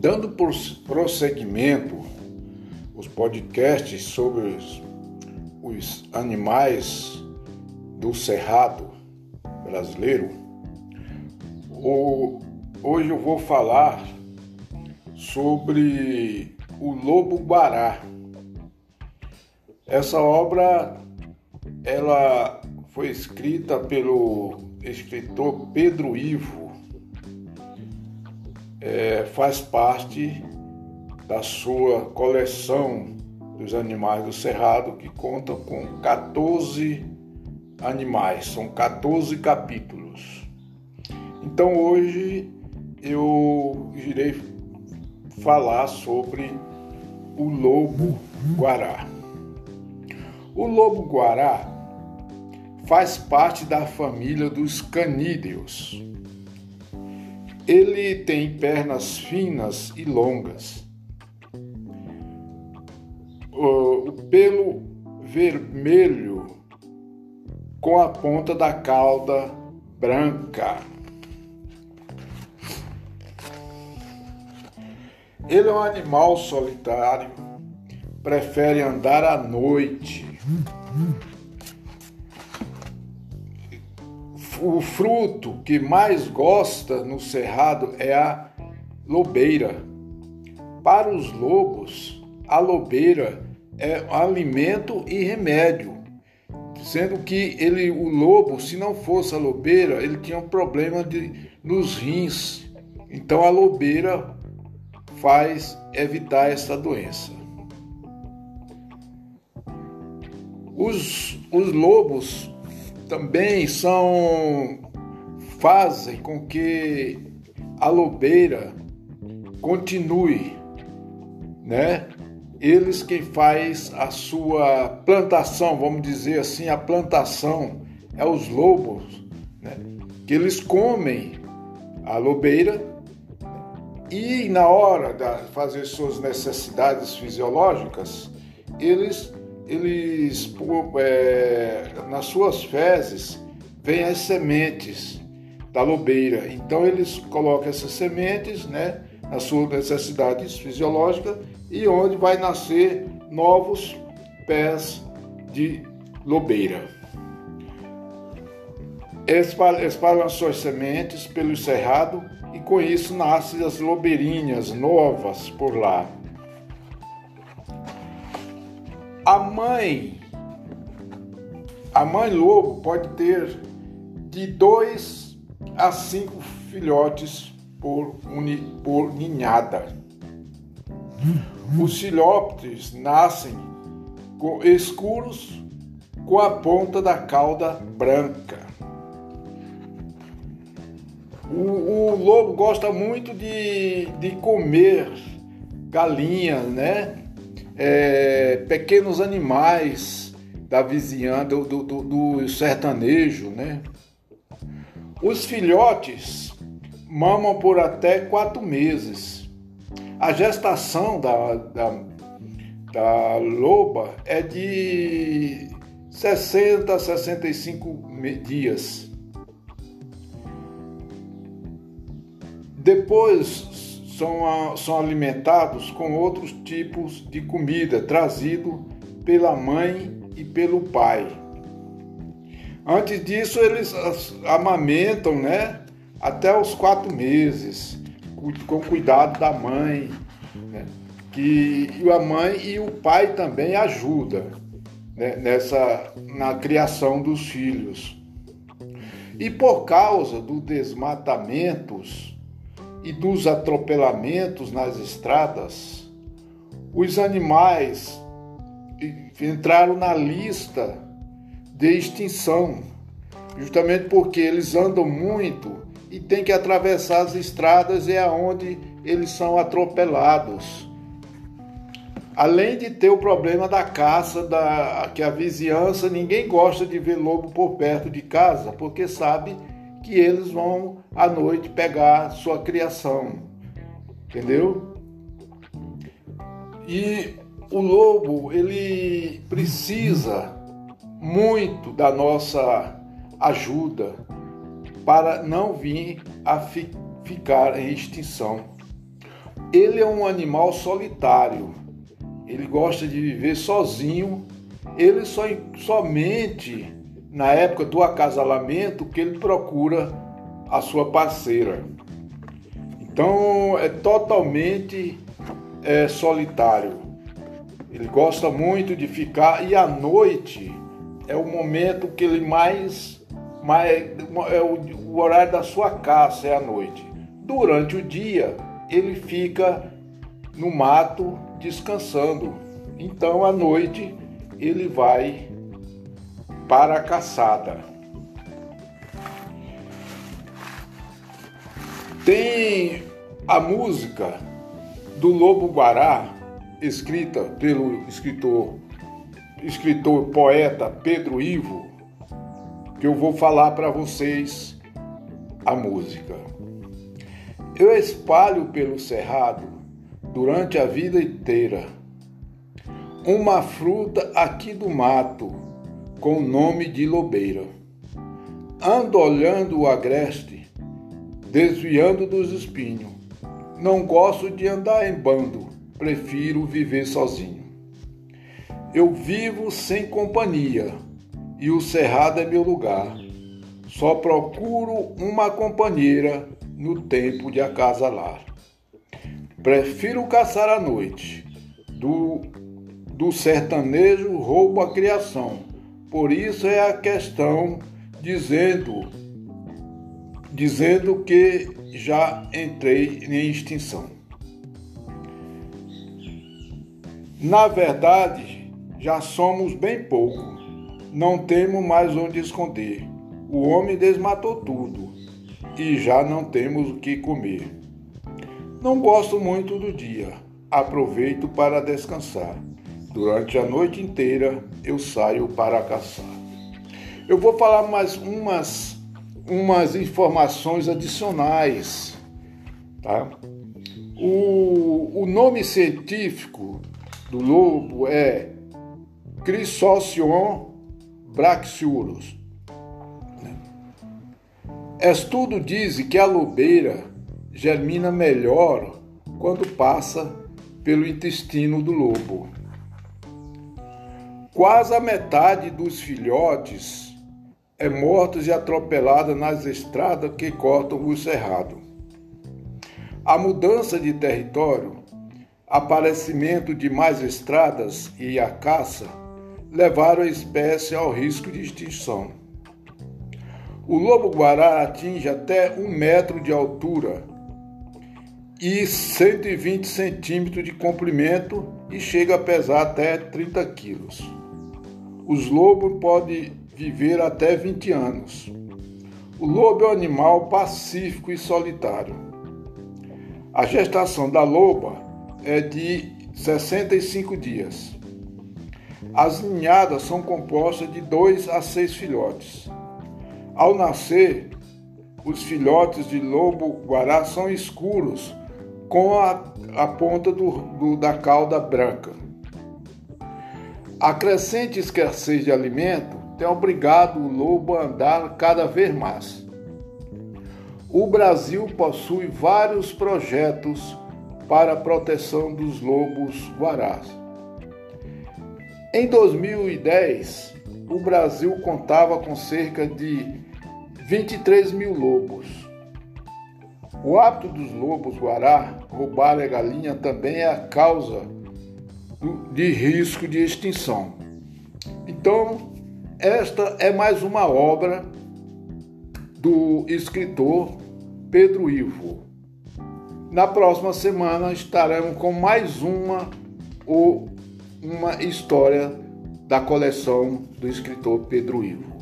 Dando prosseguimento os podcasts sobre os, os animais do cerrado brasileiro, o, hoje eu vou falar sobre o lobo guará. Essa obra ela foi escrita pelo escritor Pedro Ivo. É, faz parte da sua coleção dos animais do Cerrado, que conta com 14 animais, são 14 capítulos. Então hoje eu irei falar sobre o lobo guará. O lobo guará faz parte da família dos canídeos. Ele tem pernas finas e longas o pelo vermelho com a ponta da cauda branca. Ele é um animal solitário, prefere andar à noite. O fruto que mais gosta no cerrado é a lobeira. Para os lobos, a lobeira é alimento e remédio. Sendo que ele, o lobo, se não fosse a lobeira, ele tinha um problema de, nos rins. Então a lobeira faz evitar essa doença. Os, os lobos também são fazem com que a lobeira continue, né? eles quem faz a sua plantação, vamos dizer assim, a plantação é os lobos, né? que eles comem a lobeira e na hora de fazer suas necessidades fisiológicas, eles, eles é, nas suas fezes vêm as sementes da lobeira. Então eles colocam essas sementes, né, nas suas necessidades fisiológicas e onde vai nascer novos pés de lobeira. Espalham suas sementes pelo cerrado e com isso nascem as lobeirinhas novas por lá. Mãe, a mãe lobo pode ter de dois a cinco filhotes por, uni, por ninhada. Os filhotes nascem com, escuros com a ponta da cauda branca. O, o lobo gosta muito de, de comer galinhas, né? É, pequenos animais da vizinhança, do, do, do sertanejo, né? Os filhotes mamam por até quatro meses a gestação da, da, da loba é de 60 a 65 dias. Depois são, são alimentados com outros tipos de comida trazido pela mãe e pelo pai. Antes disso, eles amamentam, né? Até os quatro meses com cuidado da mãe, né? que a mãe e o pai também ajudam né? nessa na criação dos filhos. E por causa dos desmatamentos e dos atropelamentos nas estradas, os animais entraram na lista de extinção, justamente porque eles andam muito e tem que atravessar as estradas é aonde eles são atropelados. Além de ter o problema da caça, da, que a vizinhança, ninguém gosta de ver lobo por perto de casa, porque sabe que eles vão à noite pegar sua criação. Entendeu? E o lobo, ele precisa muito da nossa ajuda para não vir a fi ficar em extinção. Ele é um animal solitário. Ele gosta de viver sozinho. Ele só somente na época do acasalamento que ele procura a sua parceira. Então é totalmente é, solitário. Ele gosta muito de ficar e à noite é o momento que ele mais, mais é o, o horário da sua caça é à noite. Durante o dia ele fica no mato descansando. Então à noite ele vai para a caçada. Tem a música do Lobo Guará, escrita pelo escritor, escritor poeta Pedro Ivo, que eu vou falar para vocês a música. Eu espalho pelo cerrado durante a vida inteira. Uma fruta aqui do mato, com o nome de lobeira. Ando olhando o agreste, desviando dos espinhos. Não gosto de andar em bando, prefiro viver sozinho. Eu vivo sem companhia e o cerrado é meu lugar. Só procuro uma companheira no tempo de acasalar. Prefiro caçar à noite. Do, do sertanejo roubo a criação. Por isso é a questão dizendo dizendo que já entrei em extinção. Na verdade, já somos bem pouco. Não temos mais onde esconder. O homem desmatou tudo e já não temos o que comer. Não gosto muito do dia, aproveito para descansar. Durante a noite inteira eu saio para caçar. Eu vou falar mais umas, umas informações adicionais. Tá? O, o nome científico do lobo é Chrysocion brachyurus. Estudo diz que a lobeira germina melhor quando passa pelo intestino do lobo. Quase a metade dos filhotes é mortos e atropelada nas estradas que cortam o cerrado. A mudança de território, aparecimento de mais estradas e a caça levaram a espécie ao risco de extinção. O lobo-guará atinge até um metro de altura e 120 centímetros de comprimento e chega a pesar até 30 quilos. Os lobos podem viver até 20 anos. O lobo é um animal pacífico e solitário. A gestação da loba é de 65 dias. As ninhadas são compostas de 2 a 6 filhotes. Ao nascer, os filhotes de lobo-guará são escuros com a, a ponta do, do, da cauda branca. A crescente escassez de alimento tem obrigado o lobo a andar cada vez mais. O Brasil possui vários projetos para a proteção dos lobos guarás. Em 2010, o Brasil contava com cerca de 23 mil lobos. O hábito dos lobos guará roubar a galinha também é a causa de risco de extinção. Então, esta é mais uma obra do escritor Pedro Ivo. Na próxima semana estaremos com mais uma ou uma história da coleção do escritor Pedro Ivo.